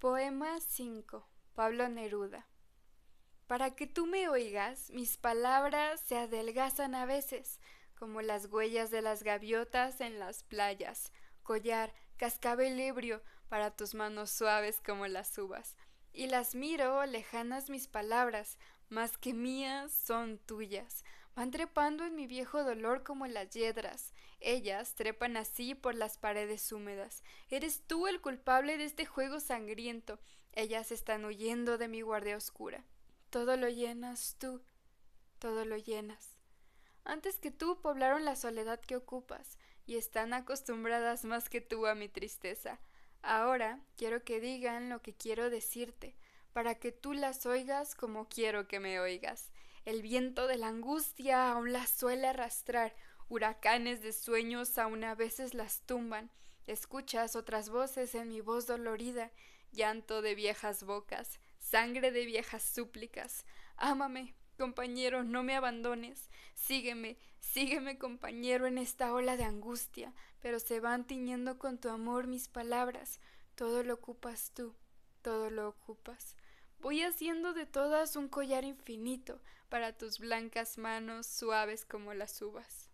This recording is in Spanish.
Poema 5. Pablo Neruda. Para que tú me oigas, mis palabras se adelgazan a veces, como las huellas de las gaviotas en las playas, collar, cascabel ebrio, para tus manos suaves como las uvas. Y las miro, lejanas mis palabras, más que mías son tuyas. Van trepando en mi viejo dolor como las yedras. Ellas trepan así por las paredes húmedas. Eres tú el culpable de este juego sangriento. Ellas están huyendo de mi guardia oscura. Todo lo llenas tú, todo lo llenas. Antes que tú poblaron la soledad que ocupas, y están acostumbradas más que tú a mi tristeza. Ahora quiero que digan lo que quiero decirte, para que tú las oigas como quiero que me oigas. El viento de la angustia aún las suele arrastrar, huracanes de sueños aún a veces las tumban. Escuchas otras voces en mi voz dolorida, llanto de viejas bocas, sangre de viejas súplicas. Ámame, compañero, no me abandones. Sígueme, sígueme, compañero, en esta ola de angustia, pero se van tiñendo con tu amor mis palabras. Todo lo ocupas tú, todo lo ocupas. Voy haciendo de todas un collar infinito para tus blancas manos suaves como las uvas.